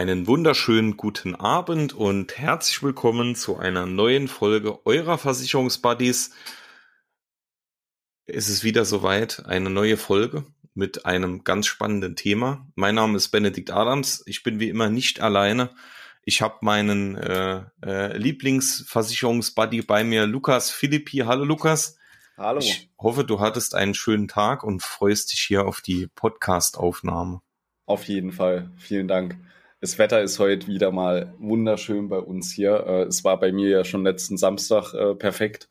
Einen wunderschönen guten Abend und herzlich willkommen zu einer neuen Folge eurer Versicherungsbuddies. Es ist wieder soweit, eine neue Folge mit einem ganz spannenden Thema. Mein Name ist Benedikt Adams. Ich bin wie immer nicht alleine. Ich habe meinen äh, äh, Lieblingsversicherungsbuddy bei mir, Lukas Philippi. Hallo Lukas. Hallo. Ich hoffe, du hattest einen schönen Tag und freust dich hier auf die Podcast-Aufnahme. Auf jeden Fall. Vielen Dank. Das Wetter ist heute wieder mal wunderschön bei uns hier. Äh, es war bei mir ja schon letzten Samstag äh, perfekt.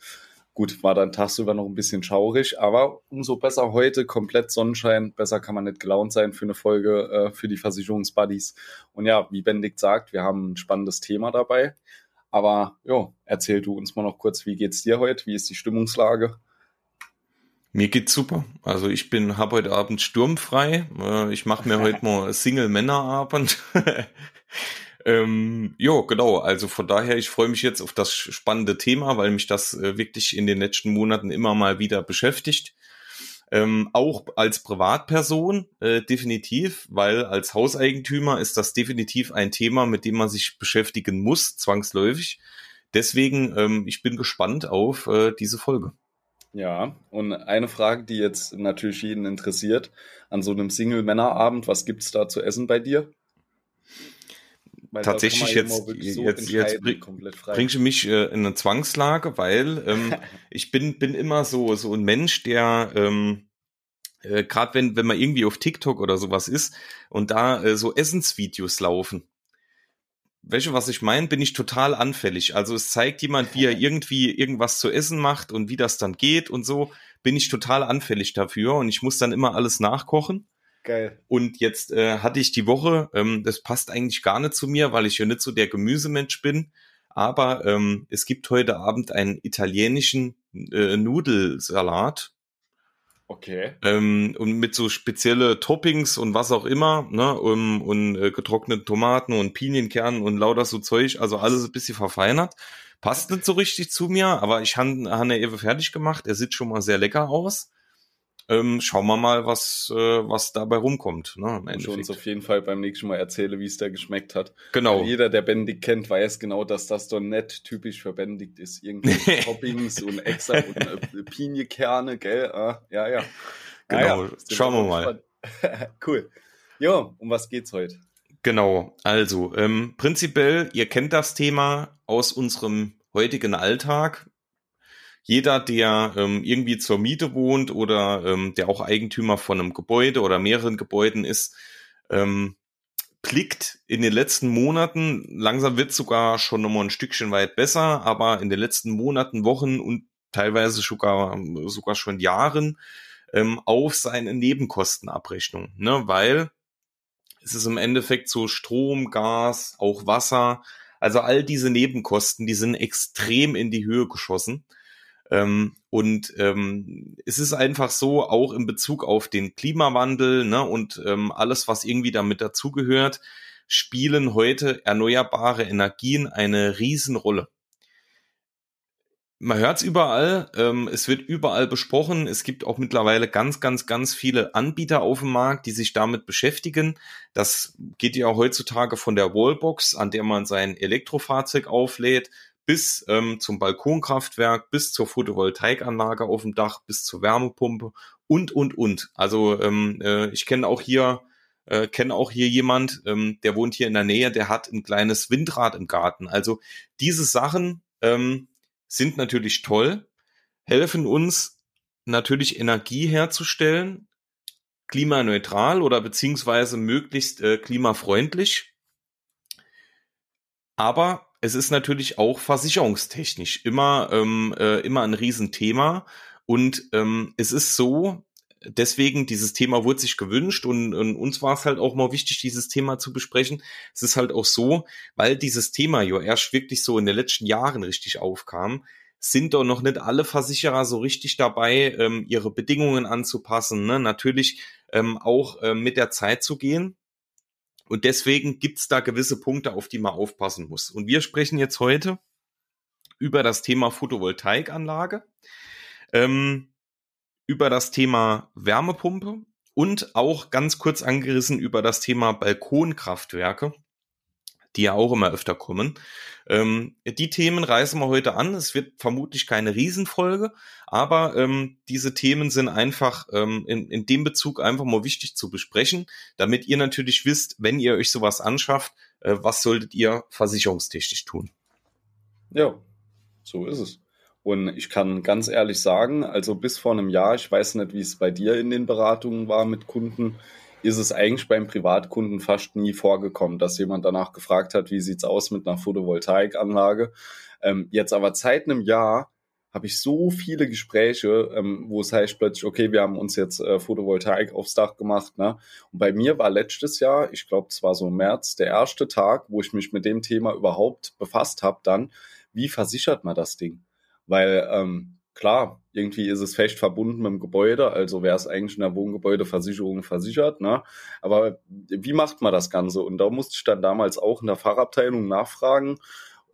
Gut, war dann tagsüber noch ein bisschen schaurig, aber umso besser heute, komplett Sonnenschein. Besser kann man nicht gelaunt sein für eine Folge äh, für die Versicherungsbuddies. Und ja, wie Benedikt sagt, wir haben ein spannendes Thema dabei. Aber ja, erzähl du uns mal noch kurz, wie geht's dir heute? Wie ist die Stimmungslage? Mir geht's super. Also ich bin habe heute Abend sturmfrei. Äh, ich mache mir heute mal Single-Männerabend. ähm, jo, genau. Also von daher, ich freue mich jetzt auf das spannende Thema, weil mich das äh, wirklich in den letzten Monaten immer mal wieder beschäftigt. Ähm, auch als Privatperson äh, definitiv, weil als Hauseigentümer ist das definitiv ein Thema, mit dem man sich beschäftigen muss, zwangsläufig. Deswegen, ähm, ich bin gespannt auf äh, diese Folge. Ja, und eine Frage, die jetzt natürlich jeden interessiert, an so einem Single-Männerabend, was gibt's da zu essen bei dir? Weil Tatsächlich jetzt, so jetzt, jetzt bring, bringst du mich äh, in eine Zwangslage, weil ähm, ich bin, bin immer so, so ein Mensch, der ähm, äh, gerade wenn, wenn man irgendwie auf TikTok oder sowas ist und da äh, so Essensvideos laufen, welche, was ich meine, bin ich total anfällig. Also es zeigt jemand, wie er irgendwie irgendwas zu essen macht und wie das dann geht und so, bin ich total anfällig dafür und ich muss dann immer alles nachkochen. Geil. Und jetzt äh, hatte ich die Woche, ähm, das passt eigentlich gar nicht zu mir, weil ich ja nicht so der Gemüsemensch bin, aber ähm, es gibt heute Abend einen italienischen äh, Nudelsalat Okay. Ähm, und mit so spezielle Toppings und was auch immer, ne, und, und äh, getrocknete Tomaten und Pinienkernen und lauter so Zeug, also alles ein bisschen verfeinert. Passt nicht so richtig zu mir, aber ich habe han er eben fertig gemacht. Er sieht schon mal sehr lecker aus ähm, schauen wir mal, was, äh, was dabei rumkommt. Ne, im schon uns auf jeden Fall beim nächsten Mal erzähle, wie es da geschmeckt hat. Genau. Weil jeder, der Benedikt kennt, weiß genau, dass das doch nicht typisch für Benedikt ist. Irgendwie Toppings und extra und äh, Piniekerne, gell? Ah, ja, ja. Genau, ja, schauen wir mal. cool. Jo, um was geht's heute? Genau, also ähm, prinzipiell, ihr kennt das Thema aus unserem heutigen Alltag jeder, der ähm, irgendwie zur Miete wohnt oder ähm, der auch Eigentümer von einem Gebäude oder mehreren Gebäuden ist, ähm, blickt in den letzten Monaten, langsam wird sogar schon nochmal ein Stückchen weit besser, aber in den letzten Monaten, Wochen und teilweise sogar, sogar schon Jahren ähm, auf seine Nebenkostenabrechnung, ne? weil es ist im Endeffekt so Strom, Gas, auch Wasser, also all diese Nebenkosten, die sind extrem in die Höhe geschossen. Ähm, und ähm, es ist einfach so, auch in Bezug auf den Klimawandel ne, und ähm, alles, was irgendwie damit dazugehört, spielen heute erneuerbare Energien eine Riesenrolle. Man hört es überall, ähm, es wird überall besprochen. Es gibt auch mittlerweile ganz, ganz, ganz viele Anbieter auf dem Markt, die sich damit beschäftigen. Das geht ja heutzutage von der Wallbox, an der man sein Elektrofahrzeug auflädt, bis ähm, zum Balkonkraftwerk, bis zur Photovoltaikanlage auf dem Dach, bis zur Wärmepumpe und, und, und. Also ähm, äh, ich kenne auch hier äh, kenne auch hier jemand, ähm, der wohnt hier in der Nähe, der hat ein kleines Windrad im Garten. Also diese Sachen ähm, sind natürlich toll, helfen uns natürlich Energie herzustellen, klimaneutral oder beziehungsweise möglichst äh, klimafreundlich. Aber es ist natürlich auch versicherungstechnisch immer, ähm, äh, immer ein Riesenthema. Und ähm, es ist so, deswegen dieses Thema wurde sich gewünscht und, und uns war es halt auch mal wichtig, dieses Thema zu besprechen. Es ist halt auch so, weil dieses Thema ja erst wirklich so in den letzten Jahren richtig aufkam, sind doch noch nicht alle Versicherer so richtig dabei, ähm, ihre Bedingungen anzupassen. Ne? Natürlich ähm, auch äh, mit der Zeit zu gehen. Und deswegen gibt's da gewisse Punkte, auf die man aufpassen muss. Und wir sprechen jetzt heute über das Thema Photovoltaikanlage, ähm, über das Thema Wärmepumpe und auch ganz kurz angerissen über das Thema Balkonkraftwerke. Die ja auch immer öfter kommen. Ähm, die Themen reißen wir heute an. Es wird vermutlich keine Riesenfolge, aber ähm, diese Themen sind einfach ähm, in, in dem Bezug einfach mal wichtig zu besprechen, damit ihr natürlich wisst, wenn ihr euch sowas anschafft, äh, was solltet ihr versicherungstechnisch tun. Ja, so ist es. Und ich kann ganz ehrlich sagen, also bis vor einem Jahr, ich weiß nicht, wie es bei dir in den Beratungen war mit Kunden, ist es eigentlich beim Privatkunden fast nie vorgekommen, dass jemand danach gefragt hat, wie sieht's aus mit einer Photovoltaikanlage. Ähm, jetzt aber seit einem Jahr habe ich so viele Gespräche, ähm, wo es heißt plötzlich, okay, wir haben uns jetzt äh, Photovoltaik aufs Dach gemacht. Ne? Und bei mir war letztes Jahr, ich glaube, es war so im März, der erste Tag, wo ich mich mit dem Thema überhaupt befasst habe, dann, wie versichert man das Ding? Weil ähm, klar, irgendwie ist es fest verbunden mit dem Gebäude, also wäre es eigentlich in der Wohngebäudeversicherung versichert, ne? Aber wie macht man das Ganze? Und da musste ich dann damals auch in der Fachabteilung nachfragen,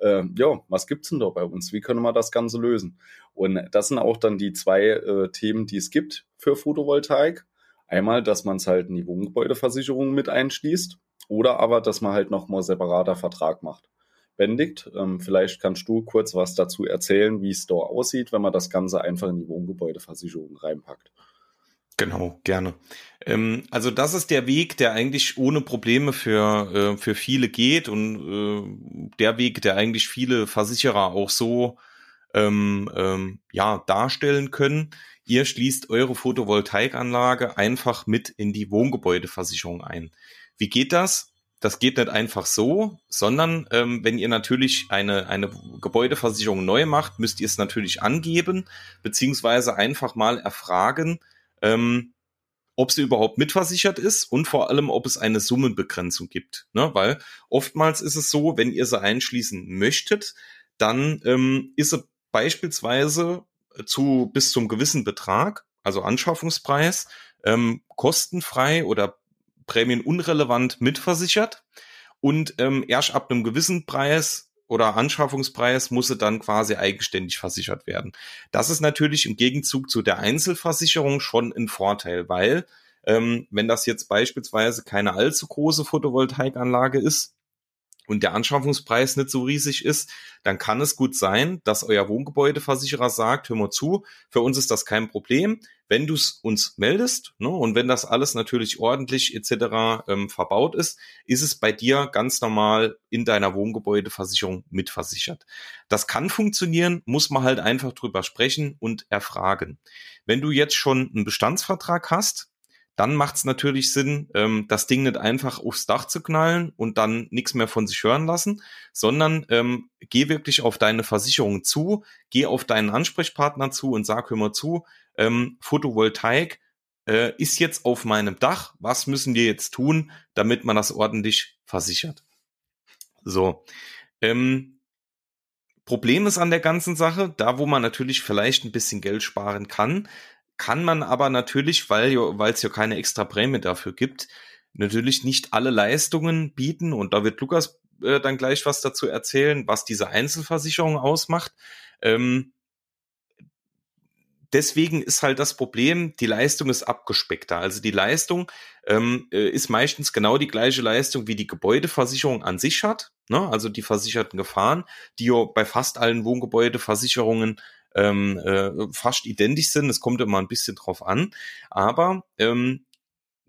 äh, ja, was gibt's denn da bei uns? Wie können wir das Ganze lösen? Und das sind auch dann die zwei äh, Themen, die es gibt für Photovoltaik. Einmal, dass man es halt in die Wohngebäudeversicherung mit einschließt oder aber, dass man halt nochmal separater Vertrag macht. Bendigt. Ähm, vielleicht kannst du kurz was dazu erzählen, wie es da aussieht, wenn man das Ganze einfach in die Wohngebäudeversicherung reinpackt. Genau, gerne. Ähm, also das ist der Weg, der eigentlich ohne Probleme für, äh, für viele geht und äh, der Weg, der eigentlich viele Versicherer auch so ähm, ähm, ja, darstellen können. Ihr schließt eure Photovoltaikanlage einfach mit in die Wohngebäudeversicherung ein. Wie geht das? Das geht nicht einfach so, sondern ähm, wenn ihr natürlich eine, eine Gebäudeversicherung neu macht, müsst ihr es natürlich angeben, beziehungsweise einfach mal erfragen, ähm, ob sie überhaupt mitversichert ist und vor allem, ob es eine Summenbegrenzung gibt. Ne? Weil oftmals ist es so, wenn ihr sie einschließen möchtet, dann ähm, ist sie beispielsweise zu bis zum gewissen Betrag, also Anschaffungspreis, ähm, kostenfrei oder prämienunrelevant mitversichert und ähm, erst ab einem gewissen Preis oder Anschaffungspreis muss sie dann quasi eigenständig versichert werden. Das ist natürlich im Gegenzug zu der Einzelversicherung schon ein Vorteil, weil ähm, wenn das jetzt beispielsweise keine allzu große Photovoltaikanlage ist, und der Anschaffungspreis nicht so riesig ist, dann kann es gut sein, dass euer Wohngebäudeversicherer sagt, hör mal zu, für uns ist das kein Problem, wenn du es uns meldest ne, und wenn das alles natürlich ordentlich etc. Ähm, verbaut ist, ist es bei dir ganz normal in deiner Wohngebäudeversicherung mitversichert. Das kann funktionieren, muss man halt einfach drüber sprechen und erfragen. Wenn du jetzt schon einen Bestandsvertrag hast, dann macht es natürlich Sinn, ähm, das Ding nicht einfach aufs Dach zu knallen und dann nichts mehr von sich hören lassen, sondern ähm, geh wirklich auf deine Versicherung zu, geh auf deinen Ansprechpartner zu und sag, hör mal zu, ähm, Photovoltaik äh, ist jetzt auf meinem Dach, was müssen wir jetzt tun, damit man das ordentlich versichert? So. Ähm, Problem ist an der ganzen Sache, da wo man natürlich vielleicht ein bisschen Geld sparen kann, kann man aber natürlich, weil es ja keine extra Prämie dafür gibt, natürlich nicht alle Leistungen bieten und da wird Lukas äh, dann gleich was dazu erzählen, was diese Einzelversicherung ausmacht. Ähm, deswegen ist halt das Problem, die Leistung ist abgespeckter. Also die Leistung ähm, äh, ist meistens genau die gleiche Leistung, wie die Gebäudeversicherung an sich hat. Ne? Also die versicherten Gefahren, die ja bei fast allen Wohngebäudeversicherungen ähm, äh, fast identisch sind. Es kommt immer ein bisschen drauf an. Aber ähm,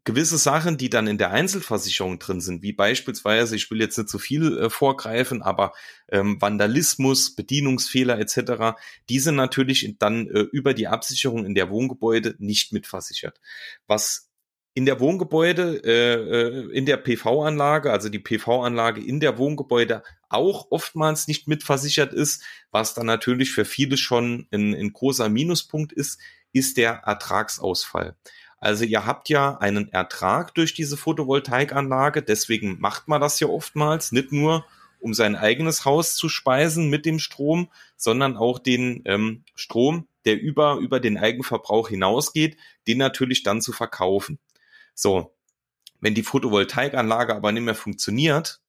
gewisse Sachen, die dann in der Einzelversicherung drin sind, wie beispielsweise, ich will jetzt nicht zu so viel äh, vorgreifen, aber ähm, Vandalismus, Bedienungsfehler etc., die sind natürlich dann äh, über die Absicherung in der Wohngebäude nicht mitversichert. Was in der Wohngebäude, äh, äh in der PV-Anlage, also die PV-Anlage in der Wohngebäude auch oftmals nicht mitversichert ist, was dann natürlich für viele schon ein, ein großer Minuspunkt ist, ist der Ertragsausfall. Also ihr habt ja einen Ertrag durch diese Photovoltaikanlage, deswegen macht man das ja oftmals, nicht nur um sein eigenes Haus zu speisen mit dem Strom, sondern auch den ähm, Strom, der über, über den Eigenverbrauch hinausgeht, den natürlich dann zu verkaufen. So, wenn die Photovoltaikanlage aber nicht mehr funktioniert,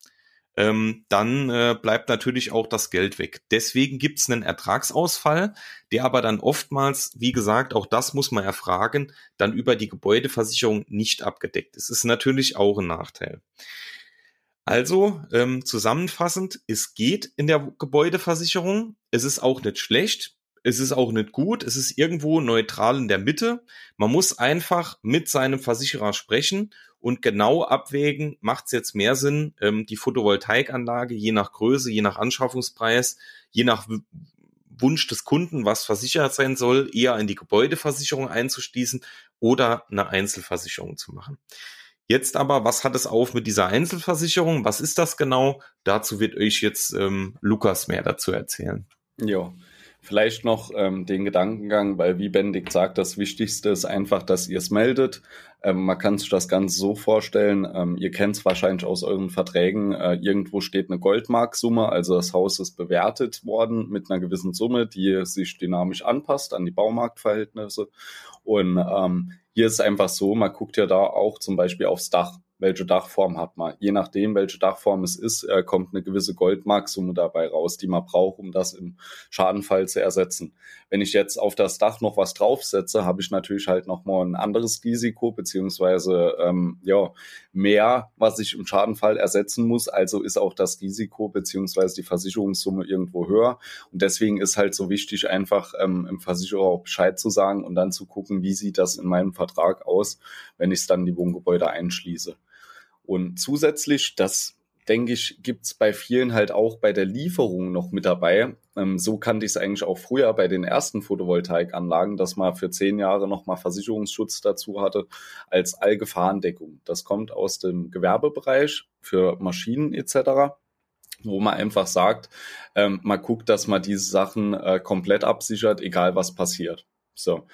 ähm, dann äh, bleibt natürlich auch das Geld weg. Deswegen gibt es einen Ertragsausfall, der aber dann oftmals, wie gesagt, auch das muss man erfragen, dann über die Gebäudeversicherung nicht abgedeckt ist. Ist natürlich auch ein Nachteil. Also ähm, zusammenfassend, es geht in der Gebäudeversicherung. Es ist auch nicht schlecht. Es ist auch nicht gut. Es ist irgendwo neutral in der Mitte. Man muss einfach mit seinem Versicherer sprechen und genau abwägen, macht es jetzt mehr Sinn, ähm, die Photovoltaikanlage je nach Größe, je nach Anschaffungspreis, je nach Wunsch des Kunden, was versichert sein soll, eher in die Gebäudeversicherung einzuschließen oder eine Einzelversicherung zu machen. Jetzt aber, was hat es auf mit dieser Einzelversicherung? Was ist das genau? Dazu wird euch jetzt ähm, Lukas mehr dazu erzählen. Ja, vielleicht noch ähm, den Gedankengang, weil wie Bendig sagt, das Wichtigste ist einfach, dass ihr es meldet. Ähm, man kann sich das Ganze so vorstellen, ähm, ihr kennt es wahrscheinlich aus euren Verträgen, äh, irgendwo steht eine Goldmarksumme, also das Haus ist bewertet worden mit einer gewissen Summe, die sich dynamisch anpasst an die Baumarktverhältnisse. Und ähm, hier ist einfach so, man guckt ja da auch zum Beispiel aufs Dach welche Dachform hat man. Je nachdem, welche Dachform es ist, äh, kommt eine gewisse Goldmarksumme dabei raus, die man braucht, um das im Schadenfall zu ersetzen. Wenn ich jetzt auf das Dach noch was draufsetze, habe ich natürlich halt nochmal ein anderes Risiko, beziehungsweise ähm, ja, mehr, was ich im Schadenfall ersetzen muss. Also ist auch das Risiko, beziehungsweise die Versicherungssumme irgendwo höher. Und deswegen ist halt so wichtig, einfach ähm, im Versicherer auch Bescheid zu sagen und dann zu gucken, wie sieht das in meinem Vertrag aus, wenn ich es dann die Wohngebäude einschließe. Und zusätzlich, das denke ich, gibt's bei vielen halt auch bei der Lieferung noch mit dabei. Ähm, so kannte ich es eigentlich auch früher bei den ersten Photovoltaikanlagen, dass man für zehn Jahre nochmal Versicherungsschutz dazu hatte als Allgefahrendeckung. Das kommt aus dem Gewerbebereich für Maschinen etc wo man einfach sagt, ähm, man guckt, dass man diese Sachen äh, komplett absichert, egal was passiert. So,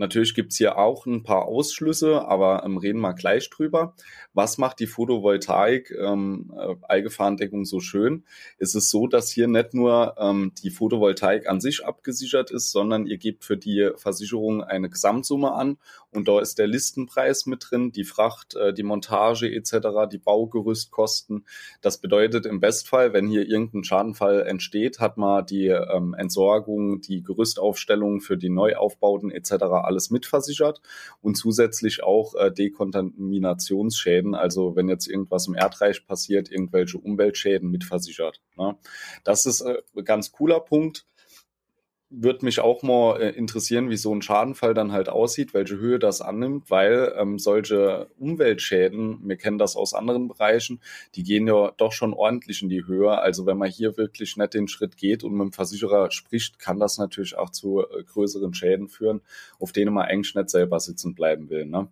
Natürlich gibt's hier auch ein paar Ausschlüsse, aber ähm, reden wir gleich drüber. Was macht die Photovoltaik ähm, äh, Allgefahrendeckung so schön? Es ist so, dass hier nicht nur ähm, die Photovoltaik an sich abgesichert ist, sondern ihr gebt für die Versicherung eine Gesamtsumme an und da ist der Listenpreis mit drin, die Fracht, äh, die Montage etc., die Baugerüstkosten. Das bedeutet im Bestfall, wenn hier irgendein Schadenfall entsteht, hat man die ähm, Entsorgung, die Gerüstaufstellung für die Neuaufbauten etc alles mitversichert und zusätzlich auch äh, Dekontaminationsschäden, also wenn jetzt irgendwas im Erdreich passiert, irgendwelche Umweltschäden mitversichert. Ne? Das ist äh, ein ganz cooler Punkt würde mich auch mal äh, interessieren, wie so ein Schadenfall dann halt aussieht, welche Höhe das annimmt, weil ähm, solche Umweltschäden, wir kennen das aus anderen Bereichen, die gehen ja doch schon ordentlich in die Höhe. Also wenn man hier wirklich nicht den Schritt geht und mit dem Versicherer spricht, kann das natürlich auch zu äh, größeren Schäden führen, auf denen man eigentlich nicht selber sitzen bleiben will. Ne?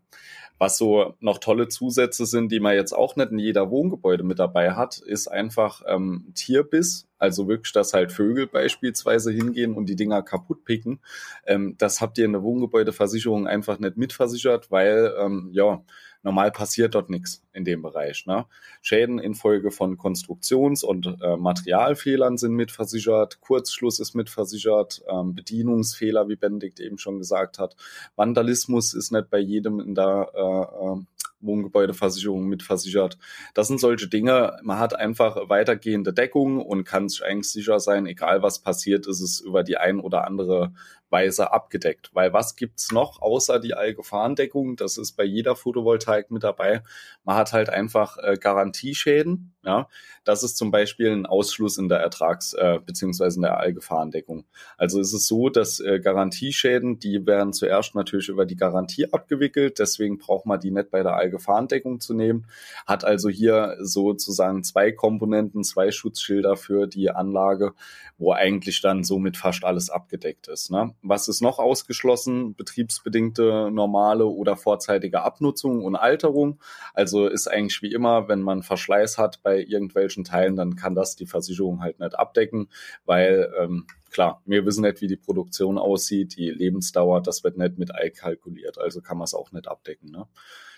Was so noch tolle Zusätze sind, die man jetzt auch nicht in jeder Wohngebäude mit dabei hat, ist einfach ähm, Tierbiss. Also wirklich, dass halt Vögel beispielsweise hingehen und die Dinger kaputt picken. Ähm, das habt ihr in der Wohngebäudeversicherung einfach nicht mitversichert, weil ähm, ja normal passiert dort nichts in dem Bereich. Ne? Schäden infolge von Konstruktions- und äh, Materialfehlern sind mitversichert, Kurzschluss ist mitversichert, ähm, Bedienungsfehler, wie Benedikt eben schon gesagt hat. Vandalismus ist nicht bei jedem in der äh, äh, Wohngebäudeversicherung mitversichert. Das sind solche Dinge. Man hat einfach weitergehende Deckung und kann sich eigentlich sicher sein, egal was passiert, ist es über die ein oder andere Weise abgedeckt. Weil was gibt's noch außer die Allgefahrendeckung? Das ist bei jeder Photovoltaik mit dabei. Man hat halt einfach äh, Garantieschäden. Ja, das ist zum Beispiel ein Ausschluss in der Ertrags- äh, beziehungsweise in der Allgefahrendeckung. Also ist es so, dass äh, Garantieschäden, die werden zuerst natürlich über die Garantie abgewickelt. Deswegen braucht man die nicht bei der Allgefahrendeckung zu nehmen. Hat also hier sozusagen zwei Komponenten, zwei Schutzschilder für die Anlage, wo eigentlich dann somit fast alles abgedeckt ist. Ne? Was ist noch ausgeschlossen? Betriebsbedingte normale oder vorzeitige Abnutzung und Alterung. Also ist eigentlich wie immer, wenn man Verschleiß hat bei irgendwelchen Teilen, dann kann das die Versicherung halt nicht abdecken, weil ähm, klar, wir wissen nicht, wie die Produktion aussieht, die Lebensdauer, das wird nicht mit kalkuliert, also kann man es auch nicht abdecken. Ne?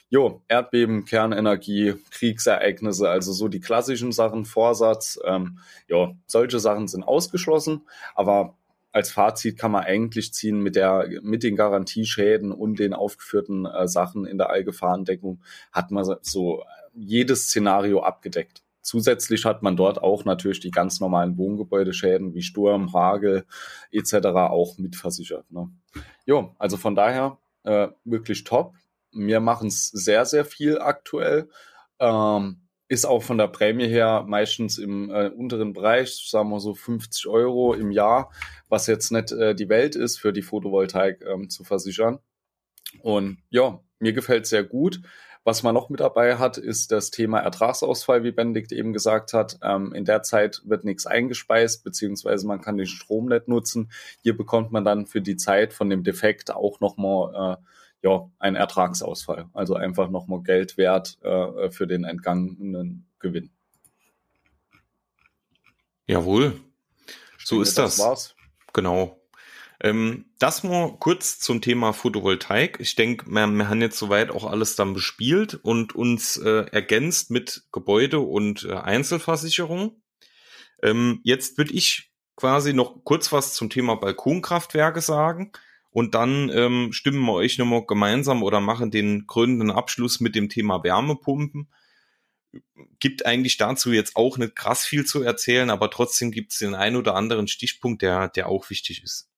Jo, Erdbeben, Kernenergie, Kriegsereignisse, also so die klassischen Sachen, Vorsatz, ähm, ja, solche Sachen sind ausgeschlossen, aber als Fazit kann man eigentlich ziehen mit der, mit den Garantieschäden und den aufgeführten äh, Sachen in der Allgefahrendeckung hat man so jedes Szenario abgedeckt. Zusätzlich hat man dort auch natürlich die ganz normalen Wohngebäudeschäden wie Sturm, Hagel etc. auch mitversichert. Ne? Jo, also von daher äh, wirklich top. Wir machen es sehr, sehr viel aktuell. Ähm, ist auch von der Prämie her meistens im äh, unteren Bereich, sagen wir so 50 Euro im Jahr, was jetzt nicht äh, die Welt ist, für die Photovoltaik ähm, zu versichern. Und ja, mir gefällt sehr gut. Was man noch mit dabei hat, ist das Thema Ertragsausfall, wie Benedikt eben gesagt hat. Ähm, in der Zeit wird nichts eingespeist, beziehungsweise man kann den Strom nicht nutzen. Hier bekommt man dann für die Zeit von dem Defekt auch nochmal äh, ja, ein Ertragsausfall. Also einfach nochmal Geld wert äh, für den entgangenen Gewinn. Jawohl. So denke, ist das. das war's. Genau. Ähm, das mal kurz zum Thema Photovoltaik. Ich denke, wir, wir, haben jetzt soweit auch alles dann bespielt und uns äh, ergänzt mit Gebäude und äh, Einzelversicherung. Ähm, jetzt würde ich quasi noch kurz was zum Thema Balkonkraftwerke sagen und dann ähm, stimmen wir euch nochmal gemeinsam oder machen den krönenden Abschluss mit dem Thema Wärmepumpen. Gibt eigentlich dazu jetzt auch nicht krass viel zu erzählen, aber trotzdem gibt es den ein oder anderen Stichpunkt, der, der auch wichtig ist.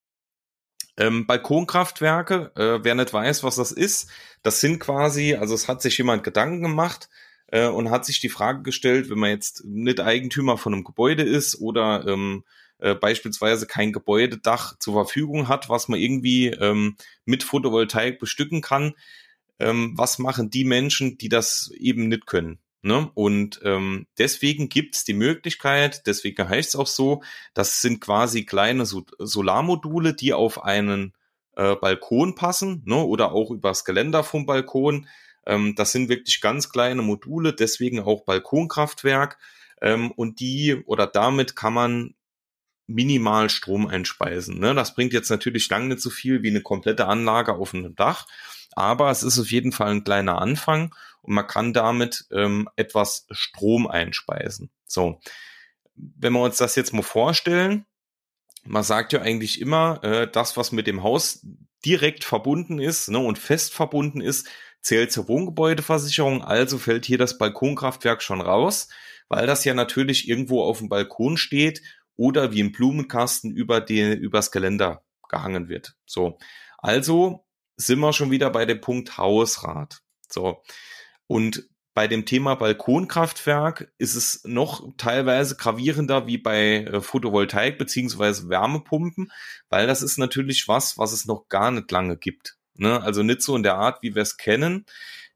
Ähm, Balkonkraftwerke, äh, wer nicht weiß, was das ist, das sind quasi, also es hat sich jemand Gedanken gemacht äh, und hat sich die Frage gestellt, wenn man jetzt nicht Eigentümer von einem Gebäude ist oder ähm, äh, beispielsweise kein Gebäudedach zur Verfügung hat, was man irgendwie ähm, mit Photovoltaik bestücken kann, ähm, was machen die Menschen, die das eben nicht können? Ne? Und ähm, deswegen gibt's die Möglichkeit, deswegen heißt es auch so, das sind quasi kleine so Solarmodule, die auf einen äh, Balkon passen ne? oder auch übers Geländer vom Balkon. Ähm, das sind wirklich ganz kleine Module, deswegen auch Balkonkraftwerk. Ähm, und die oder damit kann man minimal Strom einspeisen. Ne? Das bringt jetzt natürlich lang nicht so viel wie eine komplette Anlage auf einem Dach, aber es ist auf jeden Fall ein kleiner Anfang und man kann damit ähm, etwas Strom einspeisen. So, wenn wir uns das jetzt mal vorstellen, man sagt ja eigentlich immer, äh, das, was mit dem Haus direkt verbunden ist ne, und fest verbunden ist, zählt zur Wohngebäudeversicherung, also fällt hier das Balkonkraftwerk schon raus, weil das ja natürlich irgendwo auf dem Balkon steht oder wie im Blumenkasten über die, übers Geländer gehangen wird. So. Also sind wir schon wieder bei dem Punkt Hausrat. So. Und bei dem Thema Balkonkraftwerk ist es noch teilweise gravierender wie bei äh, Photovoltaik beziehungsweise Wärmepumpen, weil das ist natürlich was, was es noch gar nicht lange gibt. Ne? Also nicht so in der Art, wie wir es kennen.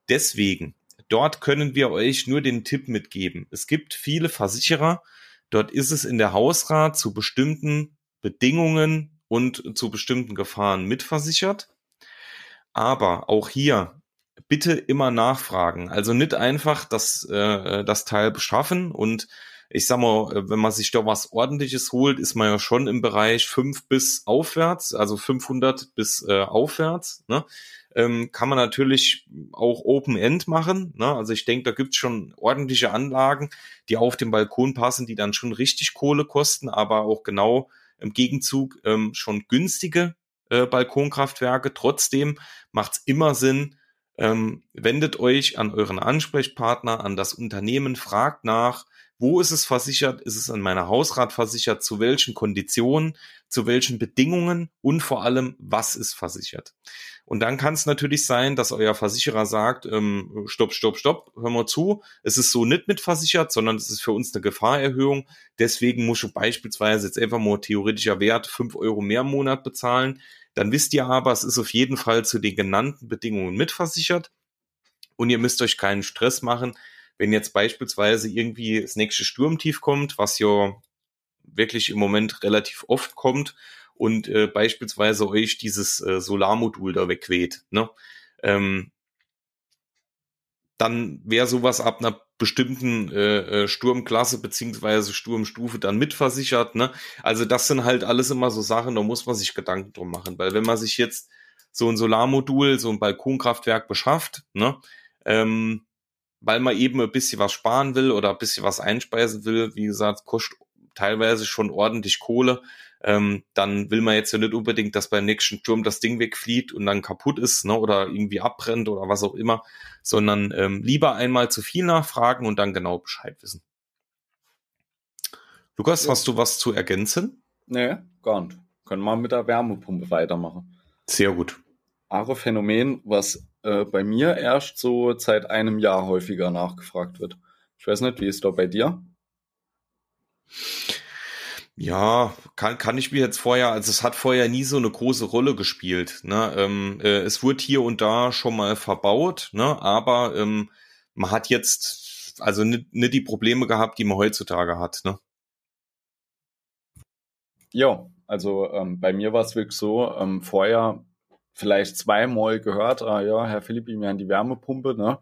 Deswegen, dort können wir euch nur den Tipp mitgeben. Es gibt viele Versicherer, Dort ist es in der Hausrat zu bestimmten Bedingungen und zu bestimmten Gefahren mitversichert. Aber auch hier bitte immer nachfragen. Also nicht einfach das, äh, das Teil beschaffen und ich sag mal, wenn man sich da was ordentliches holt, ist man ja schon im Bereich 5 bis aufwärts, also 500 bis äh, aufwärts. Ne? ähm, kann man natürlich auch Open End machen. Ne? Also ich denke, da gibt's schon ordentliche Anlagen, die auf dem Balkon passen, die dann schon richtig Kohle kosten, aber auch genau im Gegenzug ähm, schon günstige äh, Balkonkraftwerke. Trotzdem macht's immer Sinn, ähm, wendet euch an euren Ansprechpartner, an das Unternehmen, fragt nach, wo ist es versichert? Ist es an meiner Hausrat versichert? Zu welchen Konditionen? Zu welchen Bedingungen? Und vor allem, was ist versichert? Und dann kann es natürlich sein, dass euer Versicherer sagt, ähm, stopp, stopp, stopp, hör mal zu, es ist so nicht mitversichert, sondern es ist für uns eine Gefahrerhöhung. Deswegen musst du beispielsweise jetzt einfach mal theoretischer Wert fünf Euro mehr im Monat bezahlen. Dann wisst ihr aber, es ist auf jeden Fall zu den genannten Bedingungen mitversichert. Und ihr müsst euch keinen Stress machen, wenn jetzt beispielsweise irgendwie das nächste Sturmtief kommt, was ja wirklich im Moment relativ oft kommt und äh, beispielsweise euch dieses äh, Solarmodul da wegweht, ne? Ähm, dann wäre sowas ab einer bestimmten äh, äh, Sturmklasse beziehungsweise Sturmstufe dann mitversichert. Ne? Also das sind halt alles immer so Sachen, da muss man sich Gedanken drum machen, weil wenn man sich jetzt so ein Solarmodul, so ein Balkonkraftwerk beschafft, ne, ähm, weil man eben ein bisschen was sparen will oder ein bisschen was einspeisen will, wie gesagt, kostet teilweise schon ordentlich Kohle, ähm, dann will man jetzt ja nicht unbedingt, dass beim nächsten Sturm das Ding wegflieht und dann kaputt ist ne, oder irgendwie abbrennt oder was auch immer, sondern ähm, lieber einmal zu viel nachfragen und dann genau Bescheid wissen. Lukas, ja. hast du was zu ergänzen? Nee, gar nicht. Können wir mit der Wärmepumpe weitermachen. Sehr gut. Aro-Phänomen, was äh, bei mir erst so seit einem Jahr häufiger nachgefragt wird. Ich weiß nicht, wie ist da bei dir? Ja, kann, kann ich mir jetzt vorher, also es hat vorher nie so eine große Rolle gespielt. Ne? Ähm, äh, es wurde hier und da schon mal verbaut, ne? aber ähm, man hat jetzt also nicht, nicht die Probleme gehabt, die man heutzutage hat. Ne? Ja, also ähm, bei mir war es wirklich so, ähm, vorher vielleicht zweimal gehört, ah ja, Herr Philippi, wir haben die Wärmepumpe, ne?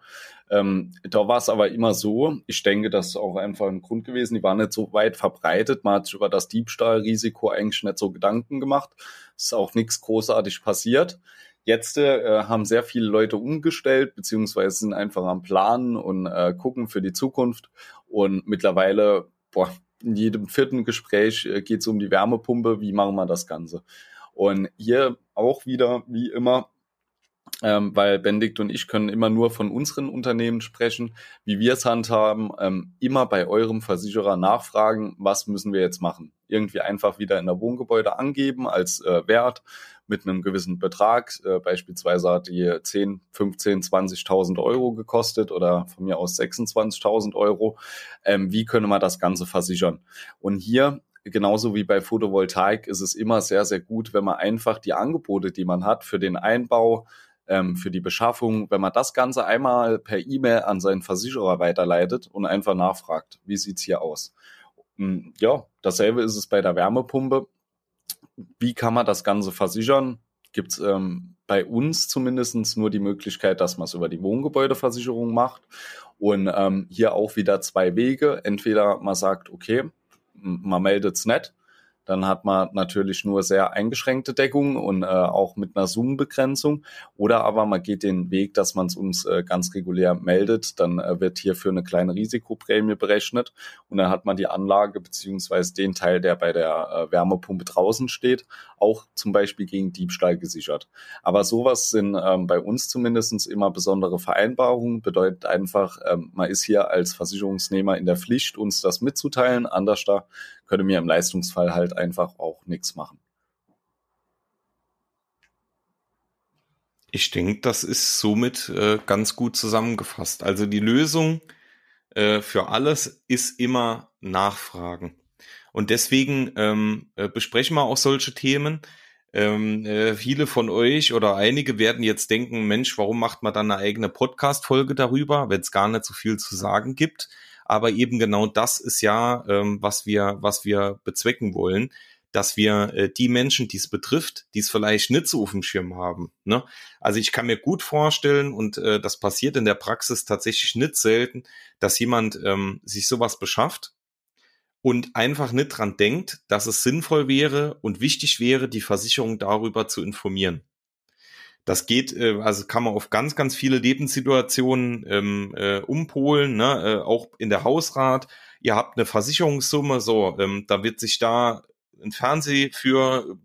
Ähm, da war es aber immer so, ich denke, das ist auch einfach ein Grund gewesen, die waren nicht so weit verbreitet, man hat sich über das Diebstahlrisiko eigentlich nicht so Gedanken gemacht, es ist auch nichts großartig passiert. Jetzt äh, haben sehr viele Leute umgestellt, beziehungsweise sind einfach am Planen und äh, gucken für die Zukunft. Und mittlerweile, boah, in jedem vierten Gespräch äh, geht es um die Wärmepumpe, wie machen wir das Ganze. Und hier auch wieder, wie immer, ähm, weil Benedikt und ich können immer nur von unseren Unternehmen sprechen, wie wir es handhaben, ähm, immer bei eurem Versicherer nachfragen, was müssen wir jetzt machen. Irgendwie einfach wieder in der Wohngebäude angeben als äh, Wert mit einem gewissen Betrag. Äh, beispielsweise hat die 10, 15, 20.000 Euro gekostet oder von mir aus 26.000 Euro. Ähm, wie können wir das Ganze versichern? Und hier genauso wie bei Photovoltaik ist es immer sehr, sehr gut, wenn man einfach die Angebote, die man hat für den Einbau, ähm, für die Beschaffung, wenn man das Ganze einmal per E-Mail an seinen Versicherer weiterleitet und einfach nachfragt, wie sieht's hier aus? Hm, ja, dasselbe ist es bei der Wärmepumpe. Wie kann man das Ganze versichern? Gibt's ähm, bei uns zumindestens nur die Möglichkeit, dass man es über die Wohngebäudeversicherung macht. Und ähm, hier auch wieder zwei Wege. Entweder man sagt, okay, man meldet's nicht dann hat man natürlich nur sehr eingeschränkte Deckung und äh, auch mit einer Zoom-Begrenzung. Oder aber man geht den Weg, dass man es uns äh, ganz regulär meldet. Dann äh, wird hierfür eine kleine Risikoprämie berechnet und dann hat man die Anlage beziehungsweise den Teil, der bei der äh, Wärmepumpe draußen steht, auch zum Beispiel gegen Diebstahl gesichert. Aber sowas sind ähm, bei uns zumindestens immer besondere Vereinbarungen. Bedeutet einfach, ähm, man ist hier als Versicherungsnehmer in der Pflicht, uns das mitzuteilen. Anders da könnte mir im Leistungsfall halt einfach auch nichts machen. Ich denke, das ist somit äh, ganz gut zusammengefasst. Also die Lösung äh, für alles ist immer Nachfragen. Und deswegen ähm, äh, besprechen wir auch solche Themen. Ähm, äh, viele von euch oder einige werden jetzt denken, Mensch, warum macht man dann eine eigene Podcast-Folge darüber, wenn es gar nicht so viel zu sagen gibt? Aber eben genau das ist ja, ähm, was wir, was wir bezwecken wollen, dass wir äh, die Menschen, die es betrifft, die es vielleicht nicht so auf dem Schirm haben. Ne? Also ich kann mir gut vorstellen, und äh, das passiert in der Praxis tatsächlich nicht selten, dass jemand ähm, sich sowas beschafft und einfach nicht dran denkt, dass es sinnvoll wäre und wichtig wäre, die Versicherung darüber zu informieren. Das geht, äh, also kann man auf ganz, ganz viele Lebenssituationen ähm, äh, umpolen, ne? äh, auch in der Hausrat. Ihr habt eine Versicherungssumme, so, ähm, da wird sich da ein Fernseh für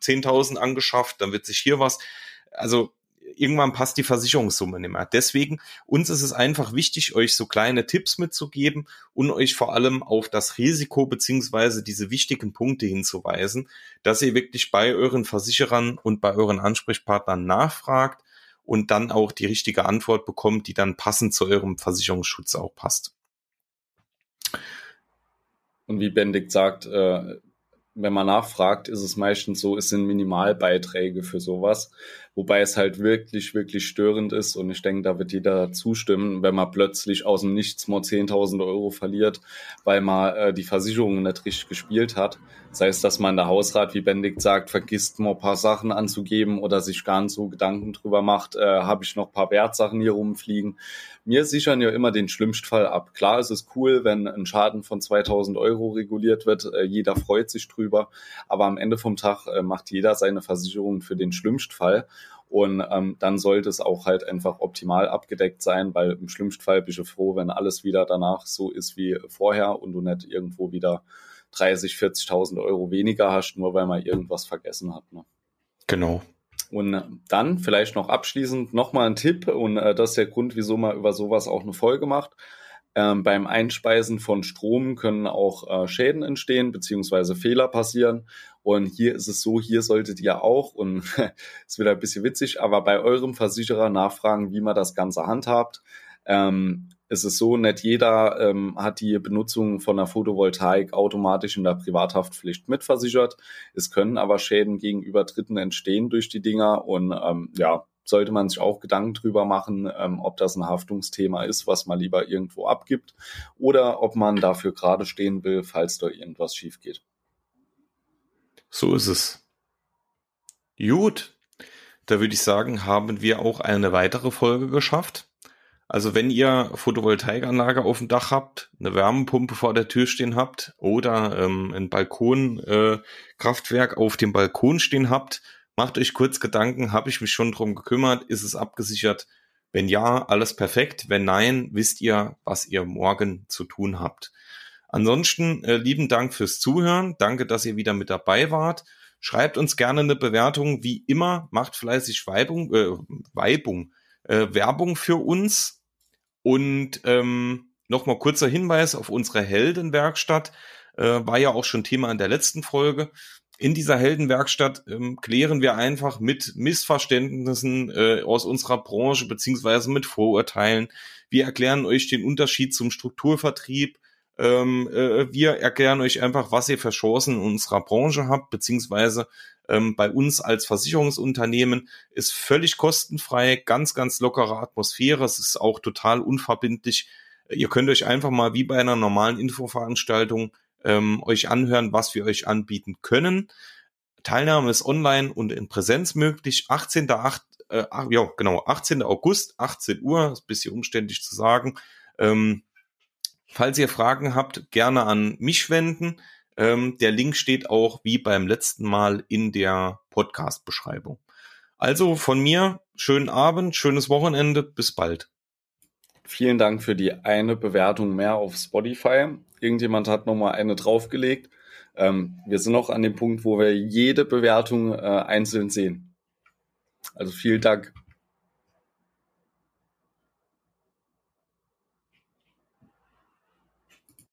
10.000 angeschafft, dann wird sich hier was, also irgendwann passt die Versicherungssumme nicht mehr. Deswegen, uns ist es einfach wichtig, euch so kleine Tipps mitzugeben und euch vor allem auf das Risiko beziehungsweise diese wichtigen Punkte hinzuweisen, dass ihr wirklich bei euren Versicherern und bei euren Ansprechpartnern nachfragt und dann auch die richtige Antwort bekommt, die dann passend zu eurem Versicherungsschutz auch passt. Und wie Benedikt sagt, äh, wenn man nachfragt, ist es meistens so, es sind Minimalbeiträge für sowas, wobei es halt wirklich, wirklich störend ist und ich denke, da wird jeder zustimmen, wenn man plötzlich aus dem Nichts mal 10.000 Euro verliert, weil man äh, die Versicherung nicht richtig gespielt hat. Sei es, dass man der Hausrat, wie Benedikt sagt, vergisst mal ein paar Sachen anzugeben oder sich gar nicht so Gedanken drüber macht, äh, habe ich noch ein paar Wertsachen hier rumfliegen. Wir sichern ja immer den Schlimmstfall ab. Klar ist es cool, wenn ein Schaden von 2000 Euro reguliert wird, äh, jeder freut sich drüber, aber am Ende vom Tag äh, macht jeder seine Versicherung für den Schlimmstfall. Und ähm, dann sollte es auch halt einfach optimal abgedeckt sein, weil im schlimmsten Fall bist du froh, wenn alles wieder danach so ist wie vorher und du nicht irgendwo wieder 30, 40.000 Euro weniger hast, nur weil man irgendwas vergessen hat. Ne? Genau. Und dann vielleicht noch abschließend nochmal ein Tipp und äh, das ist der Grund, wieso man über sowas auch eine Folge macht. Ähm, beim Einspeisen von Strom können auch äh, Schäden entstehen beziehungsweise Fehler passieren. Und hier ist es so, hier solltet ihr auch, und es wird ein bisschen witzig, aber bei eurem Versicherer nachfragen, wie man das Ganze handhabt. Ähm, es ist so, nicht jeder ähm, hat die Benutzung von einer Photovoltaik automatisch in der Privathaftpflicht mitversichert. Es können aber Schäden gegenüber Dritten entstehen durch die Dinger und ähm, ja, sollte man sich auch Gedanken drüber machen, ähm, ob das ein Haftungsthema ist, was man lieber irgendwo abgibt oder ob man dafür gerade stehen will, falls da irgendwas schief geht. So ist es. Gut, da würde ich sagen, haben wir auch eine weitere Folge geschafft. Also wenn ihr Photovoltaikanlage auf dem Dach habt, eine Wärmepumpe vor der Tür stehen habt oder ähm, ein Balkonkraftwerk äh, auf dem Balkon stehen habt, macht euch kurz Gedanken, habe ich mich schon drum gekümmert, ist es abgesichert? Wenn ja, alles perfekt. Wenn nein, wisst ihr, was ihr morgen zu tun habt. Ansonsten äh, lieben Dank fürs Zuhören. Danke, dass ihr wieder mit dabei wart. Schreibt uns gerne eine Bewertung. Wie immer, macht fleißig Weibung, äh, Weibung, äh, Werbung für uns. Und ähm, nochmal kurzer Hinweis auf unsere Heldenwerkstatt. Äh, war ja auch schon Thema in der letzten Folge. In dieser Heldenwerkstatt ähm, klären wir einfach mit Missverständnissen äh, aus unserer Branche beziehungsweise mit Vorurteilen. Wir erklären euch den Unterschied zum Strukturvertrieb. Ähm, äh, wir erklären euch einfach, was ihr für Chancen in unserer Branche habt, beziehungsweise ähm, bei uns als Versicherungsunternehmen ist völlig kostenfrei, ganz, ganz lockere Atmosphäre. Es ist auch total unverbindlich. Ihr könnt euch einfach mal wie bei einer normalen Infoveranstaltung ähm, euch anhören, was wir euch anbieten können. Teilnahme ist online und in Präsenz möglich. 18.8. Äh, ja, genau, 18. August, 18 Uhr, ist ein bisschen umständlich zu sagen. Ähm, falls ihr Fragen habt, gerne an mich wenden. Ähm, der Link steht auch wie beim letzten Mal in der Podcast-Beschreibung. Also von mir, schönen Abend, schönes Wochenende, bis bald. Vielen Dank für die eine Bewertung mehr auf Spotify. Irgendjemand hat nochmal eine draufgelegt. Ähm, wir sind noch an dem Punkt, wo wir jede Bewertung äh, einzeln sehen. Also vielen Dank.